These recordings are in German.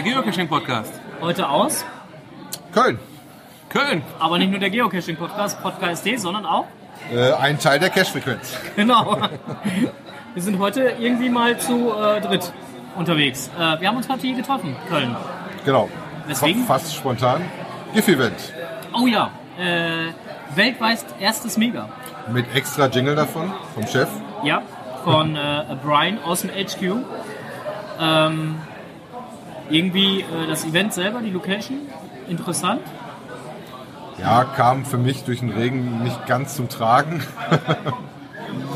Podcast? Der Geocaching-Podcast. Heute aus, Köln. Köln. aber nicht nur der Geocaching-Podcast, Podcast, sondern auch, Äh, ein Teil der Cache-Frequenz. genau. Wir sind heute irgendwie mal zu äh, dritt unterwegs. Äh, wir haben uns heute hier getroffen, Köln. Genau. Weswegen? Fa- Fast spontan. GIF-Event. Oh ja, äh, weltweit erstes Mega. Mit extra Jingle davon, vom Chef. Ja, von äh, Brian aus dem HQ. Ähm, irgendwie äh, das Event selber, die Location, interessant. Ja, kam für mich durch den Regen nicht ganz zum Tragen.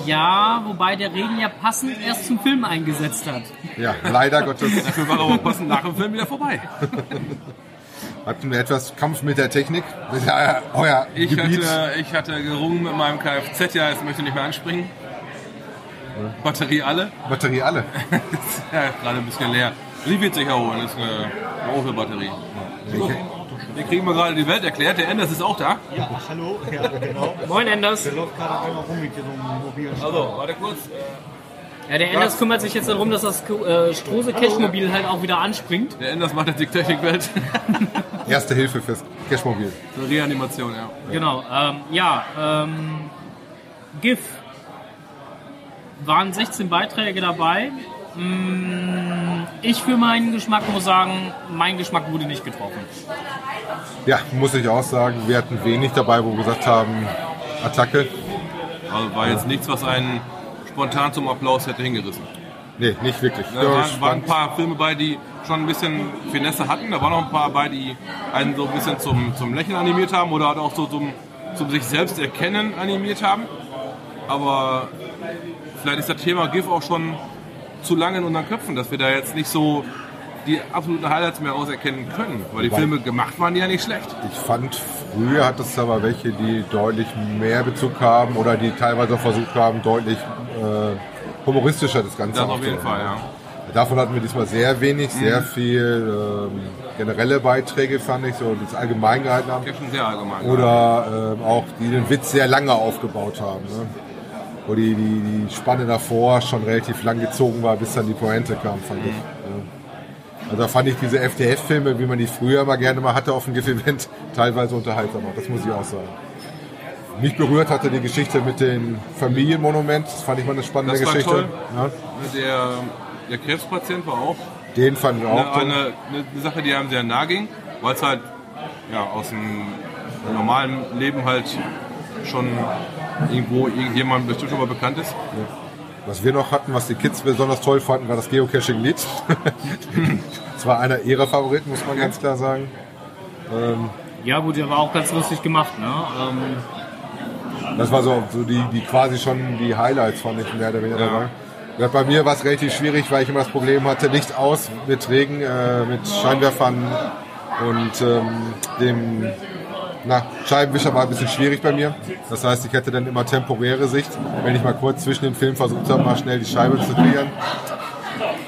Ja, wobei der Regen ja passend erst zum Film eingesetzt hat. ja, leider Gottes Dafür war aber passend nach dem Film wieder vorbei. hatten wir etwas Kampf mit der Technik. Das ist ja euer Ich Gebiet. hatte, ich hatte gerungen mit meinem Kfz, ja, jetzt möchte ich nicht mehr anspringen. Batterie alle. Batterie alle. ja, gerade ein bisschen leer. Sie wird sich erholen, das ist eine, eine Opel-Batterie. So, wir kriegen mal gerade die Welt erklärt. Der Enders ist auch da. Ja, hallo. Ja, genau. Moin Enders. Der läuft gerade einmal rum mit einem mobilen Also, warte kurz. Ja, der Enders kümmert sich jetzt darum, dass das äh, Strose Cash-Mobil halt auch wieder anspringt. Der Enders macht jetzt die Technikwelt. Erste Hilfe fürs Cashmobil. Eine Reanimation, ja. Genau. Ähm, ja, ähm, GIF. Waren 16 Beiträge dabei. Mm, Ich für meinen Geschmack muss sagen, mein Geschmack wurde nicht getroffen. Ja, muss ich auch sagen, wir hatten wenig dabei, wo wir gesagt haben, Attacke. Also war jetzt nichts, was einen spontan zum Applaus hätte hingerissen. Nee, nicht wirklich. Da waren, waren ein paar Filme bei, die schon ein bisschen Finesse hatten. Da waren noch ein paar bei, die einen so ein bisschen zum, zum Lächeln animiert haben oder halt auch so zum, zum sich selbst erkennen animiert haben. Aber vielleicht ist das Thema GIF auch schon zu lange in unseren Köpfen, dass wir da jetzt nicht so die absoluten Highlights mehr auserkennen können. Weil die Wobei- Filme gemacht waren, die ja nicht schlecht. Ich fand, früher hat es aber welche, die deutlich mehr Bezug haben oder die teilweise auch versucht haben, deutlich äh, humoristischer das Ganze Das auf jeden. Fall, ja. Davon hatten wir diesmal sehr wenig, sehr viel ähm, generelle Beiträge, fand ich, so das allgemein gehalten haben. Habe schon sehr allgemein. Oder ähm, auch die den Witz sehr lange aufgebaut haben. Ne? Wo die, die, die Spanne davor schon relativ lang gezogen war, bis dann die Pointe kam, fand ich. Ja. Also da fand ich diese FDF-Filme, wie man die früher mal gerne mal hatte auf dem GIF-Event, teilweise unterhaltsamer. Das muss ich auch sagen. Mich berührt hatte die Geschichte mit dem Familienmonument. Das fand ich mal eine spannende Das war Geschichte. toll. Ja. Der, der Krebspatient war auch Den fand ich auch eine, eine, eine Sache, die einem sehr nahe ging, weil es halt ja, aus dem normalen Leben halt schon irgendwo irgendjemand bestimmt schon mal bekannt ist. Was wir noch hatten, was die Kids besonders toll fanden, war das Geocaching-Lied. das war einer ihrer Favoriten, muss man ganz klar sagen. Ja gut, der war auch ganz lustig gemacht. Ne? Ähm, Das war so, so die, die quasi schon die Highlights, fand ich mehr oder weniger Ja. dabei. Ja, bei mir war es relativ schwierig, weil ich immer das Problem hatte, Licht aus mit Regen, äh, mit Scheinwerfern und ähm, dem na, Scheibenwischer war ein bisschen schwierig bei mir. Das heißt, ich hätte dann immer temporäre Sicht, wenn ich mal kurz zwischen den Filmen versucht habe, mal schnell die Scheibe zu klären.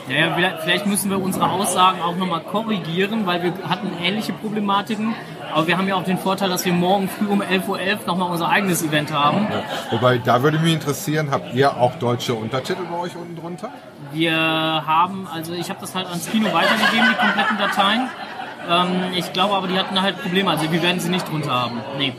ja, ja, vielleicht- vielleicht müssen wir unsere Aussagen auch nochmal korrigieren, weil wir hatten ähnliche Problematiken. Aber wir haben ja auch den Vorteil, dass wir morgen früh um 11.11 Uhr nochmal unser eigenes Event haben. Wobei, da würde mich interessieren, habt ihr auch deutsche Untertitel bei euch unten drunter? Wir haben, also ich habe das halt ans Kino weitergegeben, die kompletten Dateien. Ähm, ich glaube aber, die hatten halt Probleme. Also wir werden sie nicht drunter haben. Nee.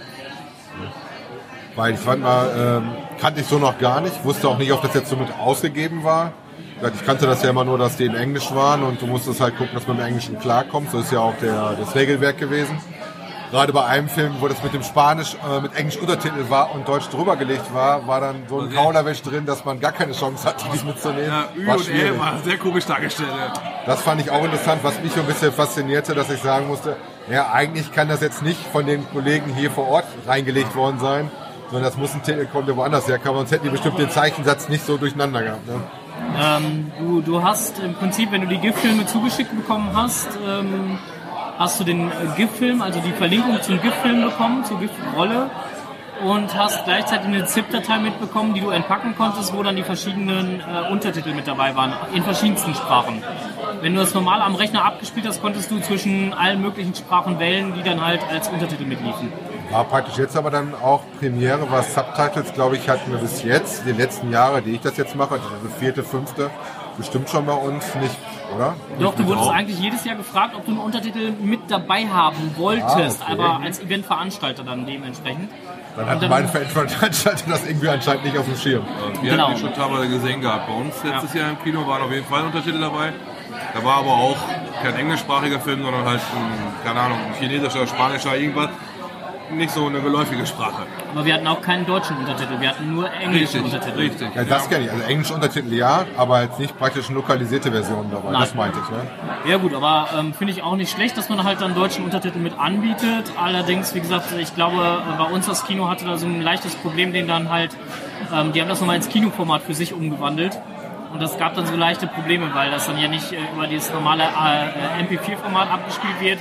Weil ich fand mal, ähm, kannte ich so noch gar nicht, wusste auch nicht, ob das jetzt so mit ausgegeben war. Ich kannte das ja immer nur, dass die in Englisch waren und du musstest halt gucken, dass man im Englischen klarkommt. So ist ja auch der, das Regelwerk gewesen. Gerade bei einem Film, wo das mit dem Spanisch, äh, mit Englisch Untertitel war und Deutsch drüber gelegt war, war dann so ein Okay. Kauderwelsch drin, dass man gar keine Chance hatte, dies mitzunehmen. Ja, Ü war und schwierig. L war sehr komisch dargestellt. ja. Das fand ich auch interessant, was mich so ein bisschen faszinierte, dass ich sagen musste, ja, eigentlich kann das jetzt nicht von den Kollegen hier vor Ort reingelegt worden sein, sondern das muss ein Titel kommen, der woanders herkam, sonst hätten die bestimmt den Zeichensatz nicht so durcheinander gehabt. Ne? Ähm, du, du hast im Prinzip, wenn du die GIF-Filme zugeschickt bekommen hast, ähm, hast du den äh, GIF-Film, also die Verlinkung zum GIF-Film bekommen, zur GIF-Rolle und hast gleichzeitig eine ZIP-Datei mitbekommen, die du entpacken konntest, wo dann die verschiedenen äh, Untertitel mit dabei waren, in verschiedensten Sprachen. Wenn du das normal am Rechner abgespielt hast, konntest du zwischen allen möglichen Sprachen wählen, die dann halt als Untertitel mitliefen. War praktisch jetzt aber dann auch Premiere, was Subtitles, glaube ich, hatten wir bis jetzt, die letzten Jahre, die ich das jetzt mache, also vierte, fünfte, bestimmt schon bei uns nicht, oder? Doch, du wurdest auch. eigentlich jedes Jahr gefragt, ob du einen Untertitel mit dabei haben wolltest, Ah, okay. aber als Eventveranstalter dann dementsprechend. Dann hat dann- mein Veranstalter das irgendwie anscheinend nicht auf dem Schirm. Wir Genau. hatten die schon teilweise gesehen gehabt. Bei uns letztes Jahr im Kino waren auf jeden Fall Untertitel dabei. Da war aber auch kein englischsprachiger Film, sondern halt ein, keine Ahnung, ein chinesischer, spanischer, irgendwas. Nicht so eine geläufige Sprache. Aber wir hatten auch keinen deutschen Untertitel, wir hatten nur englische Richtig, Untertitel. richtig. Ja, das kenne ich. Also englische Untertitel ja, aber jetzt nicht praktisch lokalisierte Versionen dabei. Nein. Das meinte ich, ne? Ja gut, aber ähm, finde ich auch nicht schlecht, dass man halt dann deutschen Untertitel mit anbietet. Allerdings, wie gesagt, ich glaube, äh, bei uns das Kino hatte da so ein leichtes Problem, den dann halt, ähm, die haben das nochmal ins Kinoformat für sich umgewandelt. Und das gab dann so leichte Probleme, weil das dann ja nicht äh, über dieses normale äh, MP4-Format abgespielt wird,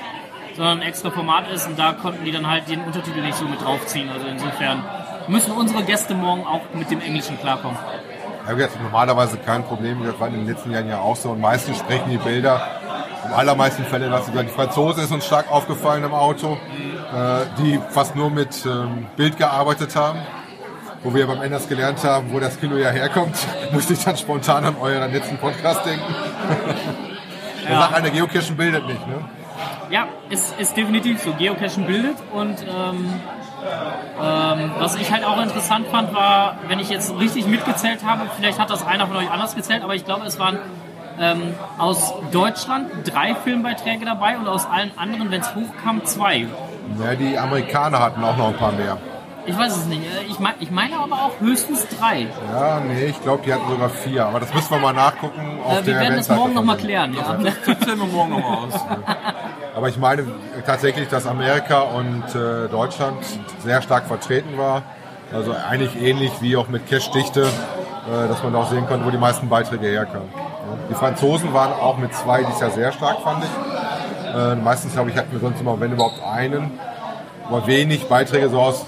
sondern ein extra Format ist und da konnten die dann halt den Untertitel nicht so mit draufziehen. Also insofern müssen unsere Gäste morgen auch mit dem Englischen klarkommen. Ja, wie gesagt, normalerweise kein Problem. Das war in den letzten Jahren ja auch so. Und meistens sprechen die Bilder, in allermeisten Fällen, dass die Franzose ist uns stark aufgefallen im Auto, äh, die fast nur mit ähm, Bild gearbeitet haben. Wo wir beim Enders gelernt haben, wo das Kilo ja herkommt, musste ich dann spontan an euren letzten Podcast denken. Der Ja. sagt einer, Geocachen bildet nicht, ne? Ja, ist, ist definitiv so. Geocachen bildet und ähm, ähm, was ich halt auch interessant fand, war, wenn ich jetzt richtig mitgezählt habe, vielleicht hat das einer von euch anders gezählt, aber ich glaube, es waren ähm, aus Deutschland drei Filmbeiträge dabei und aus allen anderen, wenn es hochkam, zwei. Ja, die Amerikaner hatten auch noch ein paar mehr. Ich weiß es nicht. Ich, mein, ich meine aber auch höchstens drei. Ja, nee, ich glaube, die hatten sogar vier. Aber das müssen wir mal nachgucken. Auf Äh, wir der werden das Eventseite morgen nochmal klären. Ja. Das zählen wir morgen nochmal aus. Aber ich meine tatsächlich, dass Amerika und äh, Deutschland sehr stark vertreten war. Also eigentlich ähnlich wie auch mit Cash-Dichte, äh, dass man auch sehen konnte, wo die meisten Beiträge herkamen. Ja. Die Franzosen waren auch mit zwei dieses Jahr sehr stark, fand ich. Äh, meistens, glaube ich, hatten wir sonst immer, wenn überhaupt, einen. Aber wenig Beiträge so aus...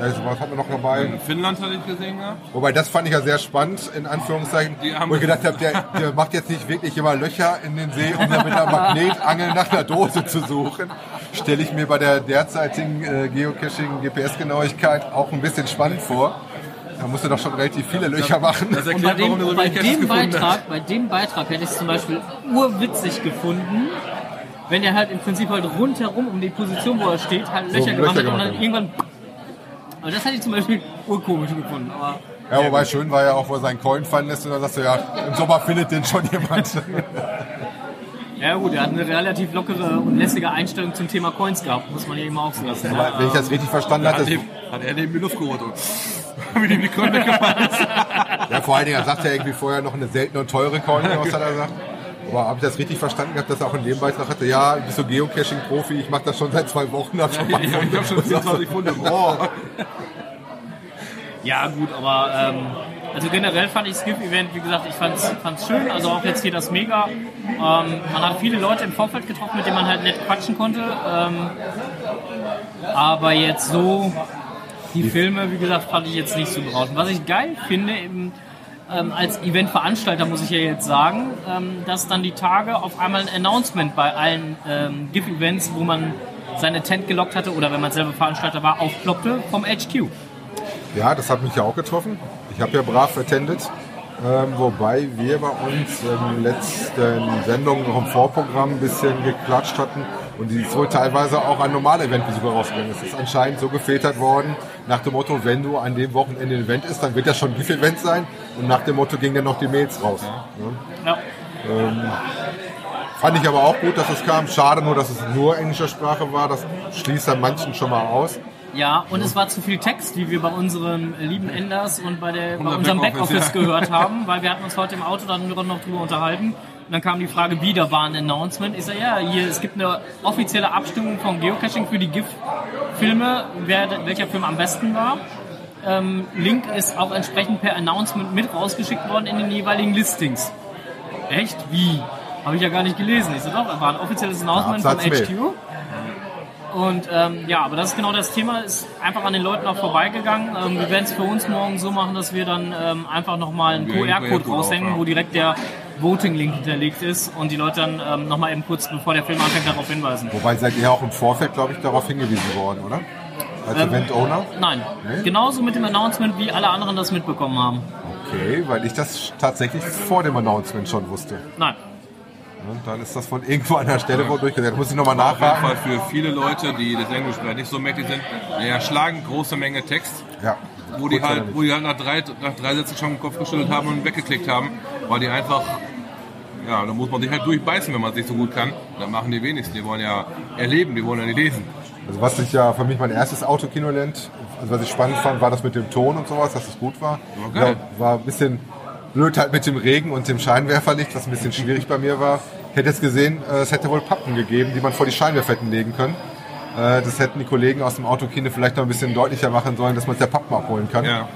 ja, was hatten wir noch dabei? In Finnland hatte ich gesehen gehabt. Wobei, das fand ich ja sehr spannend, in Anführungszeichen, Die haben- wo ich gedacht habe, der, der macht jetzt nicht wirklich immer Löcher in den See, um dann mit einer Magnetangel nach einer Dose zu suchen. Stelle ich mir bei der derzeitigen äh, Geocaching-GPS-Genauigkeit auch ein bisschen spannend vor. Da musst du doch schon relativ viele Löcher machen. Das Und bei erklärt, warum dem, so bei dem hat. Beitrag, bei dem Beitrag hätte ich es zum Beispiel urwitzig gefunden, wenn er halt im Prinzip halt rundherum um die Position, wo er steht, halt Löcher Löcher gemacht hat und dann hat. irgendwann. Aber das hätte ich zum Beispiel urkomisch gefunden. Aber Ja, wobei schön war ja auch, wo er seinen Coin fallen lässt und dann sagst du, ja, im Sommer findet den schon jemand. ja gut, er hat eine relativ lockere und lässige Einstellung zum Thema Coins gehabt, muss man ja immer auch so lassen. Aber wenn ich das richtig verstanden Hat, hatte, dem, hat er dem die Luft geholt und wie dem die Krone weggefallen ist. Ja, vor allen Dingen, er sagt ja irgendwie vorher noch eine seltene und teure Coin, was hat er gesagt. Aber habe ich das richtig verstanden gehabt, dass er auch in dem Beitrag hatte, ja, du bist so Geocaching-Profi, ich mache das schon seit zwei Wochen. Hab schon Ich, mal ich, habe schon 24 Funde. Boah. Ja gut, aber ähm, also generell fand ich das GIF-Event, wie gesagt, ich fand es schön, also auch jetzt hier das Mega. Ähm, man hat viele Leute im Vorfeld getroffen, mit denen man halt nett quatschen konnte. Ähm, aber jetzt so, die Filme, wie gesagt, fand ich jetzt nicht so berauschend. Was ich geil finde, im, ähm, als Eventveranstalter muss ich ja jetzt sagen, ähm, dass dann die Tage auf einmal ein Announcement bei allen ähm, GIF-Events, wo man seine Tent gelockt hatte oder wenn man selber Veranstalter war, aufploppte vom HQ. Ja, das hat mich ja auch getroffen. Ich habe ja brav attended. Ähm, wobei wir bei uns in den letzten Sendungen noch im Vorprogramm ein bisschen geklatscht hatten und die ist wohl teilweise auch an normale Eventbesucher rausgegangen. Es ist anscheinend so gefiltert worden, nach dem Motto, wenn du an dem Wochenende ein Event ist, dann wird das schon ein GIF-Event sein. Und nach dem Motto gingen dann noch die Mails raus. Ne? Ja. Fand ich aber auch gut, dass es kam. Schade nur, dass es nur englischer Sprache war. Das schließt dann manchen schon mal aus. Ja, und es war zu viel Text, wie wir bei unserem lieben Enders und bei, der, bei Unser unserem Backoffice, Backoffice ja. gehört haben, weil wir hatten uns heute im Auto dann noch drüber unterhalten. Und dann kam die Frage, wieder war ein Announcement. Ich sage, ja, hier, es gibt eine offizielle Abstimmung von Geocaching für die GIF-Filme, welcher Film am besten war. Ähm, Link ist auch entsprechend per Announcement mit rausgeschickt worden in den jeweiligen Listings. Echt? Wie? Habe ich ja gar nicht gelesen. Ich so, doch, war ein offizielles Announcement vom Absatzmail. HQ. Und ähm, ja, aber das ist genau das Thema, ist einfach an den Leuten auch vorbeigegangen. Ähm, wir werden es für uns morgen so machen, dass wir dann ähm, einfach nochmal einen QR-Code raushängen, ja. wo direkt der Voting-Link hinterlegt ist und die Leute dann ähm, nochmal eben kurz, bevor der Film anfängt, darauf hinweisen. Wobei seid ihr auch im Vorfeld, glaube ich, darauf hingewiesen worden, oder? Als Ähm, Event-Owner? Nein, Nee? genauso mit dem Announcement, wie alle anderen das mitbekommen haben. Okay, weil ich das tatsächlich vor dem Announcement schon wusste. Nein. Und dann ist das von irgendwo an der Stelle wohl durchgesetzt. Muss ich nochmal Auf jeden nachfragen. Fall für viele Leute, die das Englisch nicht so mächtig sind, eine erschlagen große Menge Text, Ja. wo die halt, wo die halt nach drei, nach drei Sätzen schon den Kopf geschüttelt haben und weggeklickt haben, weil die einfach, ja, da muss man sich halt durchbeißen, wenn man es nicht so gut kann. Das machen die wenigsten. Die wollen ja erleben, die wollen ja nicht lesen. Also was ich ja für mich mein erstes Autokino nennt, also was ich spannend fand, war das mit dem Ton und sowas, dass es gut war. Ja. Ja, war ein bisschen blöd halt mit dem Regen und dem Scheinwerferlicht, was ein bisschen schwierig bei mir war. Ich hätte jetzt gesehen, äh, es hätte wohl Pappen gegeben, die man vor die Scheinwerfer hätten legen können. Äh, Das hätten die Kollegen aus dem Autokino vielleicht noch ein bisschen deutlicher machen sollen, dass man es der Pappen abholen kann. Ja.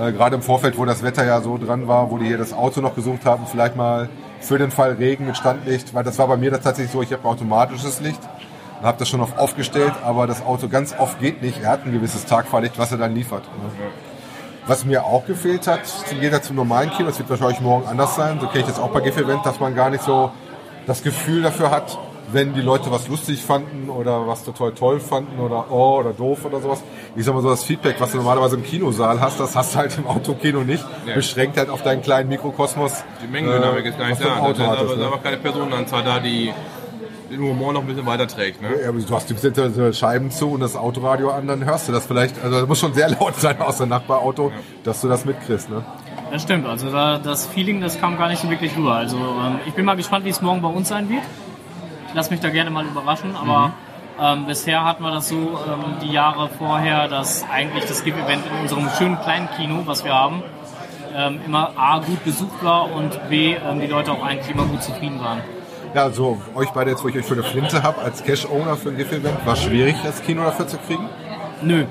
Äh, Gerade im Vorfeld, wo das Wetter ja so dran war, wo die hier das Auto noch gesucht haben, vielleicht mal für den Fall Regen mit Standlicht, weil das war bei mir das tatsächlich so, ich habe automatisches Licht, habe das schon auf aufgestellt, aber das Auto ganz oft geht nicht. Er hat ein gewisses Tagfahrlicht, was er dann liefert. ne. Was mir auch gefehlt hat, im Gegensatz zum normalen Kino, das wird wahrscheinlich morgen anders sein, so kenne ich das auch bei GIF-Event, dass man gar nicht so das Gefühl dafür hat, wenn die Leute was lustig fanden oder was total toll fanden oder oh oder doof oder sowas. Ich sag mal so, das Feedback, was du normalerweise im Kinosaal hast, das hast du halt im Autokino nicht. Ja. Beschränkt halt auf deinen kleinen Mikrokosmos. Die Mengendynamik äh, ist gar nicht du im da. Auto Da hattest, aber, ne? da aber keine Personenanzahl da, die den Humor noch ein bisschen weiterträgt. Ne? Ja, aber du hast die Scheiben zu und das Autoradio an, dann hörst du das vielleicht. Also das muss schon sehr laut sein aus dem Nachbarauto, dass du das mitkriegst. Ne? Das stimmt, also da, das Feeling, das kam gar nicht so wirklich rüber. Also ähm, ich bin mal gespannt, wie es morgen bei uns sein wird. Ich lasse mich da gerne mal überraschen, aber ähm, bisher hatten wir das so ähm, die Jahre vorher, dass eigentlich das GIF-Event in unserem schönen kleinen Kino, was wir haben, ähm, immer A, gut besucht war und B, ähm, die Leute auch eigentlich immer gut zufrieden waren. Ja, also euch beide jetzt, wo ich euch für eine Flinte habe, als Cash-Owner für ein GIF-Event, war schwierig, das Kino dafür zu kriegen. Nö,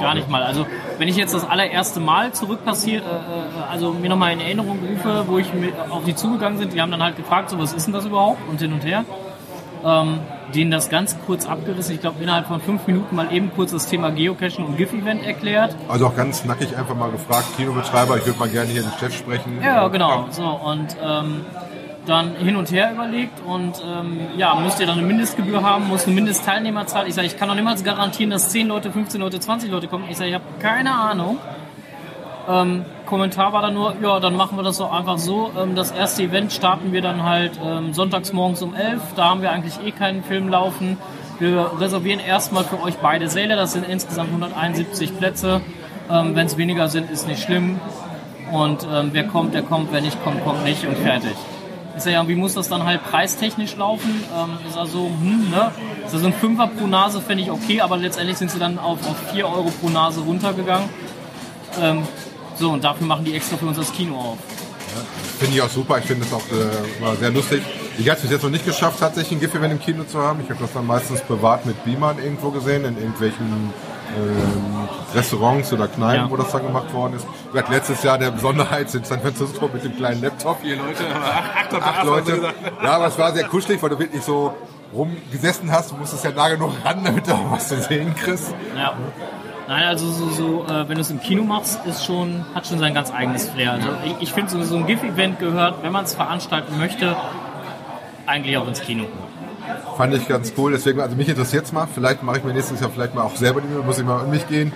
gar nicht mal. Also wenn ich jetzt das allererste Mal zurück passiert, äh, äh, also mir nochmal in Erinnerung rufe, wo ich mit, auf die zugegangen sind, die haben dann halt gefragt, so was ist denn das überhaupt und hin und her. Ähm, denen das ganz kurz abgerissen. Ich glaube, innerhalb von fünf Minuten mal eben kurz das Thema Geocaching und GIF-Event erklärt. Also auch ganz nackig einfach mal gefragt, Kinobetreiber, ich würde mal gerne hier den Chef sprechen. Ja, genau. So, und ähm, dann hin und her überlegt und ähm, ja, müsst ihr dann eine Mindestgebühr haben, muss eine Mindestteilnehmerzahl. Ich sage, ich kann doch niemals garantieren, dass 10 Leute, 15 Leute, 20 Leute kommen. Ich sage, ich habe keine Ahnung. Ähm, Kommentar war dann nur, ja, dann machen wir das doch einfach so. Ähm, das erste Event starten wir dann halt ähm, sonntags morgens um 11. Da haben wir eigentlich eh keinen Film laufen. Wir reservieren erstmal für euch beide Säle. Das sind insgesamt 171 Plätze. Ähm, Wenn es weniger sind, ist nicht schlimm. Und ähm, wer kommt, der kommt. Wer nicht kommt, kommt nicht und fertig. Sag ja, wie muss das dann halt preistechnisch laufen? Ähm, ist also, hm, ne? Ist also ein Fünfer pro Nase fände ich okay, aber letztendlich sind sie dann auf, auf 4 Euro pro Nase runtergegangen. Ähm, so, und dafür machen die extra für uns das Kino auf. Finde ich auch super, ich finde es auch äh, war sehr lustig. Ich habe es bis jetzt noch nicht geschafft, tatsächlich ein GIF-Event im Kino zu haben. Ich habe das dann meistens privat mit Beamern irgendwo gesehen, in irgendwelchen ähm, Restaurants oder Kneipen, Ja. wo das dann gemacht worden ist. Ich hatte letztes Jahr der Besonderheit in San Francisco mit dem kleinen Laptop. Vier Leute, acht, acht, acht, Leute. gesagt. Ja, aber es war sehr kuschelig, weil du wirklich so rumgesessen hast. Du musstest ja nah genug ran, damit du auch was zu sehen kriegst. Ja. Nein, also so, so äh, wenn du es im Kino machst, ist schon, hat schon sein ganz eigenes Flair. Also ich, ich finde, so, so ein GIF-Event gehört, wenn man es veranstalten möchte, eigentlich auch ins Kino. Fand ich ganz cool. Deswegen, also mich interessiert es mal. Vielleicht mache ich mir nächstes Jahr vielleicht mal auch selber die Mühe, muss ich mal in mich gehen.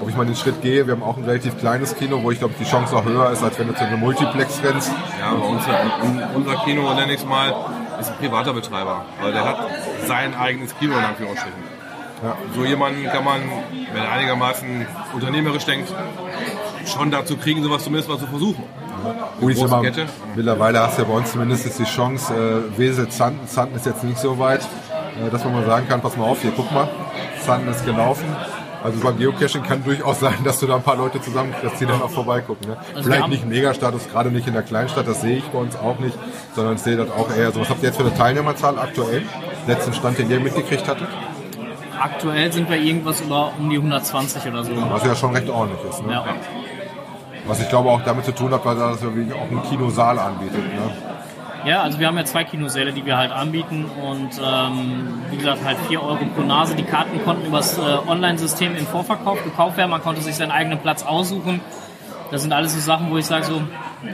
Ob ich mal den Schritt gehe. Wir haben auch ein relativ kleines Kino, wo ich glaube, die Chance auch höher ist, als wenn du zu einem Multiplex rennst. Ja, aber unser, unser Kino, nenne ich es mal, ist ein privater Betreiber. Weil der hat sein eigenes Kino in Anführungsstrichen. Ja. So jemanden kann man, wenn er einigermaßen unternehmerisch denkt, schon dazu kriegen, sowas zumindest mal zu versuchen. Gut, ich sag große mal, Kette. mittlerweile hast du ja bei uns zumindest jetzt die Chance, äh, Wesel, Zanten, Zanten ist jetzt nicht so weit, äh, dass man mal sagen kann, pass mal auf, hier guck mal, Zanten ist gelaufen. Also beim Geocaching kann durchaus sein, dass du da ein paar Leute zusammenkriegst, die dann auch vorbeigucken. Ne? wir Vielleicht nicht Megastatus, gerade nicht in der Kleinstadt, das sehe ich bei uns auch nicht, sondern ich sehe das auch eher so. Was habt ihr jetzt für eine Teilnehmerzahl aktuell? Letzten Stand, den ihr mitgekriegt hattet? Aktuell sind wir irgendwas über um die 120 oder so. Was ja schon recht ordentlich ist. Ne? Ja. Was ich glaube auch damit zu tun hat, weil das ja wirklich auch einen Kinosaal anbietet. Ne? Ja, also wir haben ja zwei Kinosäle, die wir halt anbieten und ähm, wie gesagt halt 4 Euro pro Nase. Die Karten konnten übers äh, Online-System im Vorverkauf gekauft werden. Man konnte sich seinen eigenen Platz aussuchen. Das sind alles so Sachen, wo ich sage so,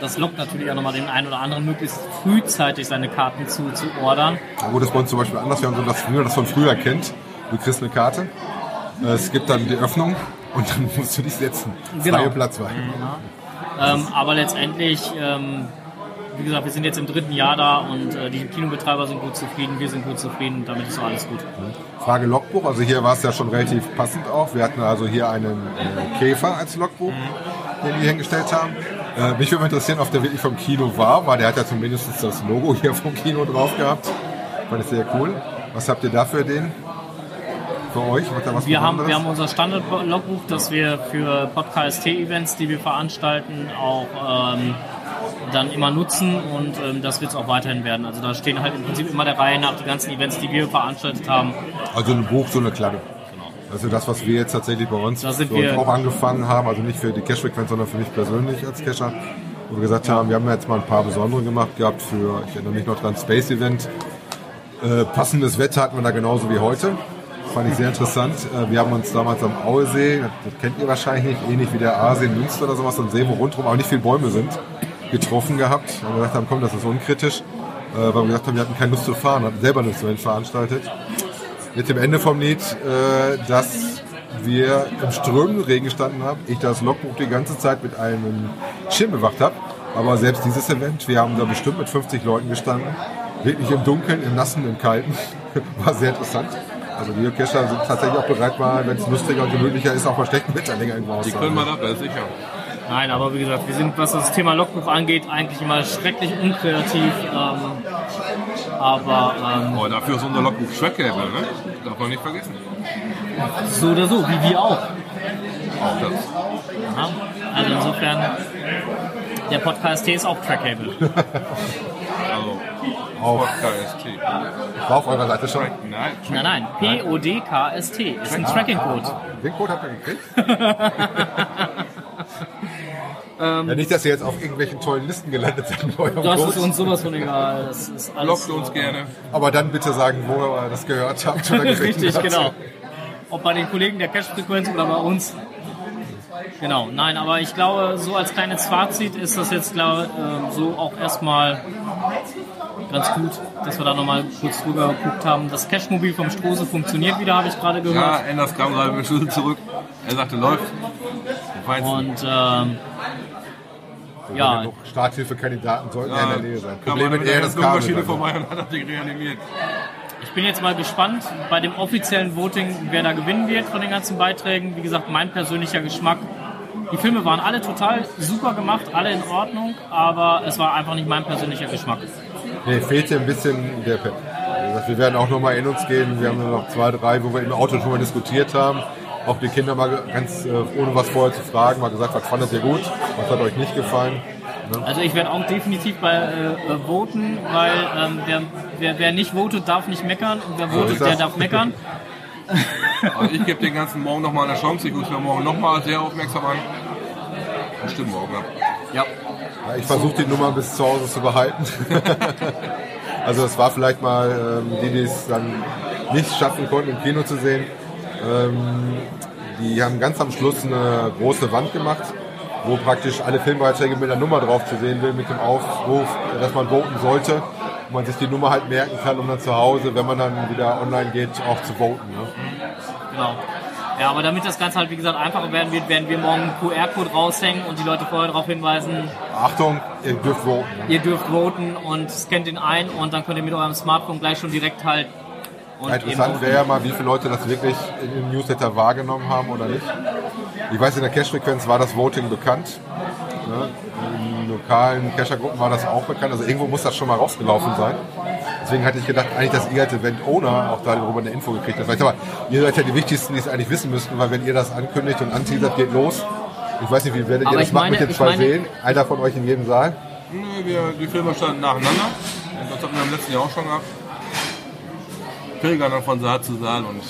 das lockt natürlich auch nochmal den einen oder anderen möglichst frühzeitig seine Karten zu, zu ordern. Na gut, das ist bei uns zum Beispiel anders. Wir haben so das früher, das von früher kennt. Du kriegst eine Karte, äh, es gibt dann die Öffnung und dann musst du dich setzen. Genau. Freie Platzwahl. Ähm, aber letztendlich, ähm, wie gesagt, wir sind jetzt im dritten Jahr da und äh, die Kinobetreiber sind gut zufrieden, wir sind gut zufrieden damit ist auch alles gut. Frage Logbuch, also hier war es ja schon relativ passend auch. Wir hatten also hier einen äh, Käfer als Logbuch, den wir hingestellt haben. Äh, mich würde interessieren, ob der wirklich vom Kino war, weil der hat ja zumindest das Logo hier vom Kino drauf gehabt. Fand ich sehr cool. Was habt ihr da für den? Für euch? Macht da was Wir haben, wir haben unser Standard-Logbuch, das wir für Podcast-Events, die wir veranstalten, auch ähm, dann immer nutzen und ähm, das wird es auch weiterhin werden. Also da stehen halt im Prinzip immer der Reihe nach die ganzen Events, die wir veranstaltet haben. Also ein Buch, so eine Kladde. Also das, was wir jetzt tatsächlich bei uns, uns auch angefangen haben, also nicht für die Cash-Frequenz, sondern für mich persönlich als Cacher, wo wir gesagt haben, wir haben jetzt mal ein paar besondere gemacht gehabt für, ich erinnere mich noch dran, Space Event. Äh, passendes Wetter hatten wir da genauso wie heute. Fand ich sehr interessant. Äh, wir haben uns damals am Auesee, das, kennt ihr wahrscheinlich nicht, ähnlich wie der Aasee in Münster oder sowas, so ein See, wo rundherum auch nicht viele Bäume sind, getroffen gehabt. Und wir gesagt haben, komm, das ist unkritisch. Äh, weil wir gesagt haben, wir hatten keine Lust zu fahren, hatten selber ein Event veranstaltet mit dem Ende vom Lied, äh, dass wir im strömenden Regen gestanden haben. Ich das Logbuch die ganze Zeit mit einem Schirm bewacht habe. Aber selbst dieses Event, wir haben da bestimmt mit 50 Leuten gestanden. Wirklich im Dunkeln, im Nassen, im Kalten. War sehr interessant. Also die Cacher sind tatsächlich auch bereit, mal, wenn es lustiger und gemütlicher ist, auch mal schlechten Wetter länger irgendwo Die können das ist sicher. Nein, aber wie gesagt, wir sind, was das Thema Logbuch angeht, eigentlich immer schrecklich unkreativ. Ähm, aber ähm, Aber dafür ist unser Logbuch Trackable, ne? Darf man nicht vergessen. so oder so, wie wir auch. Auch das. Ja? Also insofern, der Podcast T ist auch trackable. Auf, war auf eurer Seite schon. Nein, Nein, nein, P-O-D-K-S-T ist ein Tracking-Code. Den Code habt ihr gekriegt? ja, nicht, dass ihr jetzt auf irgendwelchen tollen Listen gelandet seid Das Code. ist uns sowas von egal. Das ist alles, Lockt uns gerne. Aber dann bitte sagen, wo ihr das gehört habt. Oder Richtig, habt. genau. Ob bei den Kollegen der Cash-Frequenz oder bei uns. Genau, nein, aber ich glaube, so als kleines Fazit ist das jetzt glaube, äh, so auch erstmal ganz gut, dass wir da nochmal kurz drüber geguckt haben. Das Cashmobil vom Strose funktioniert wieder, habe ich gerade Ja, gehört. Enders kam gerade mit Schlüssel zurück. Er sagte, läuft. Und ähm, ja, Starthilfekandidaten sollten ja, in der Nähe sein. Problem mit eher der das Kabel. Maschine vorbei und hat das Ding reanimiert. ich bin jetzt mal gespannt bei dem offiziellen Voting, wer da gewinnen wird von den ganzen Beiträgen. Wie gesagt, mein persönlicher Geschmack. Die Filme waren alle total super gemacht, alle in Ordnung, aber es war einfach nicht mein persönlicher Geschmack. Nee, fehlt hier ein bisschen der gesagt, Wir werden auch nochmal in uns gehen. Wir haben nur noch zwei, drei, wo wir im Auto schon mal diskutiert haben. Auch die Kinder mal ganz, äh, ohne was vorher zu fragen, mal gesagt, was fandet ihr gut, was hat euch nicht gefallen. Also ich werde auch definitiv bei äh, voten, weil ähm, wer, wer, wer nicht votet, darf nicht meckern und wer votet, der darf meckern. Also ich gebe den ganzen Morgen nochmal eine Chance. Ich gucke es mir morgen nochmal sehr aufmerksam an. Und stimmt morgen ab. Ja. Ich versuche die Nummer bis zu Hause zu behalten. also es war vielleicht mal ähm, die, die es dann nicht schaffen konnten, im Kino zu sehen. Ähm, die haben ganz am Schluss eine große Wand gemacht, wo praktisch alle Filmbeiträge mit der Nummer drauf zu sehen will, mit dem Aufruf, dass man voten sollte. Und man sich die Nummer halt merken kann, um dann zu Hause, wenn man dann wieder online geht, auch zu voten. Ne? Genau. Ja, aber damit das Ganze halt, wie gesagt, einfacher werden wird, werden wir morgen einen QR-Code raushängen und die Leute vorher darauf hinweisen, Achtung, ihr dürft voten. Ihr dürft voten und scannt den ein und dann könnt ihr mit eurem Smartphone gleich schon direkt halt Ja, interessant wäre ja mal, wie viele Leute das wirklich im Newsletter wahrgenommen haben oder nicht. Ich weiß, in der Cache-Frequenz war das Voting bekannt. Ne? In lokalen Cacher-Gruppen war das auch bekannt. Also irgendwo muss das schon mal rausgelaufen sein. Deswegen hatte ich gedacht, eigentlich, dass ihr als Event-Owner auch darüber eine Info gekriegt habt. Weil ich sag mal, ihr seid ja die Wichtigsten, die es eigentlich wissen müssten, weil wenn ihr das ankündigt und anteasert, geht los. Ich weiß nicht, wie werdet Aber ihr das ich machen meine- mit den zwei meine- Seelen? Einer von euch in jedem Saal? Nö, wir, die Filme standen nacheinander. Das hatten wir im letzten Jahr auch schon gehabt. Pilgern dann von Saal zu Saal und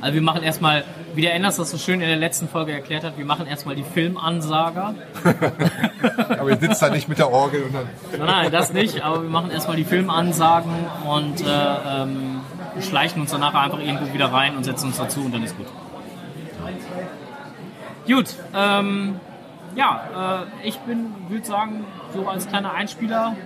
Also wir machen erstmal, wie der Enders das so schön in der letzten Folge erklärt hat, wir machen erstmal die Filmansager. Aber ihr sitzt da nicht mit der Orgel und dann... Nein, nein, das nicht, aber wir machen erstmal die Filmansagen und äh, ähm, schleichen uns danach einfach irgendwo wieder rein und setzen uns dazu und dann ist gut. Gut, ähm, ja, äh, ich bin, würde sagen, so als kleiner Einspieler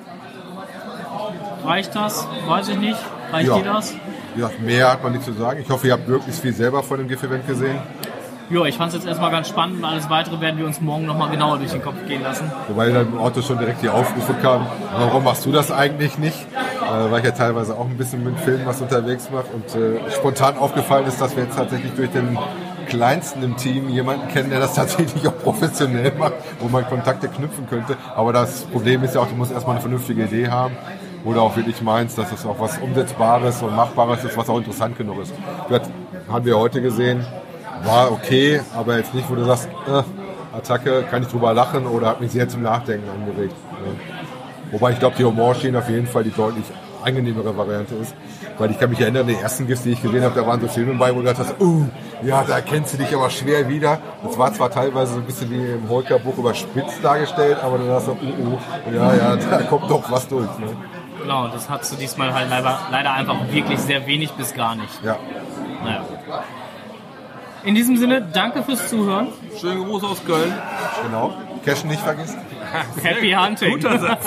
reicht das, weiß ich nicht, reicht Ja. dir das? Wie gesagt, mehr hat man nicht zu sagen. Ich hoffe, ihr habt möglichst viel selber von dem GIF-Event gesehen. Ja, ich fand es jetzt erstmal ganz spannend und alles weitere werden wir uns morgen nochmal genauer durch den Kopf gehen lassen. Wobei dann im Auto schon direkt die Aufrufe kamen, warum machst du das eigentlich nicht? Äh, weil ich ja teilweise auch ein bisschen mit Filmen was unterwegs mache und äh, spontan aufgefallen ist, dass wir jetzt tatsächlich durch den kleinsten im Team jemanden kennen, der das tatsächlich auch professionell macht, wo man Kontakte knüpfen könnte. Aber das Problem ist ja auch, du musst erstmal eine vernünftige Idee haben oder auch wirklich meinst, dass es auch was Umsetzbares und Machbares ist, was auch interessant genug ist. Das haben wir heute gesehen, war okay, aber jetzt nicht, wo du sagst, äh, Attacke, kann ich drüber lachen oder hat mich sehr zum Nachdenken angeregt. Ne? Wobei ich glaube, die Humorschiene auf jeden Fall die deutlich angenehmere Variante ist. Weil ich kann mich erinnern, die ersten GIFs, die ich gesehen habe, da waren so Filme bei, wo du gedacht hast, uh, ja, da erkennst du dich aber schwer wieder. Das war zwar teilweise so ein bisschen wie im Holker-Buch überspitzt dargestellt, aber du so, uh, uh, ja, ja, da kommt doch was durch. Ne? Genau, das hast du diesmal halt leider, leider einfach wirklich sehr wenig bis gar nicht. Ja. Naja. In diesem Sinne, danke fürs Zuhören. Schönen Gruß aus Köln. Genau. Cashen nicht vergessen. Happy Hunting. Guter Satz.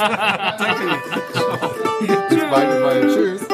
Bis bald, bald. Tschüss.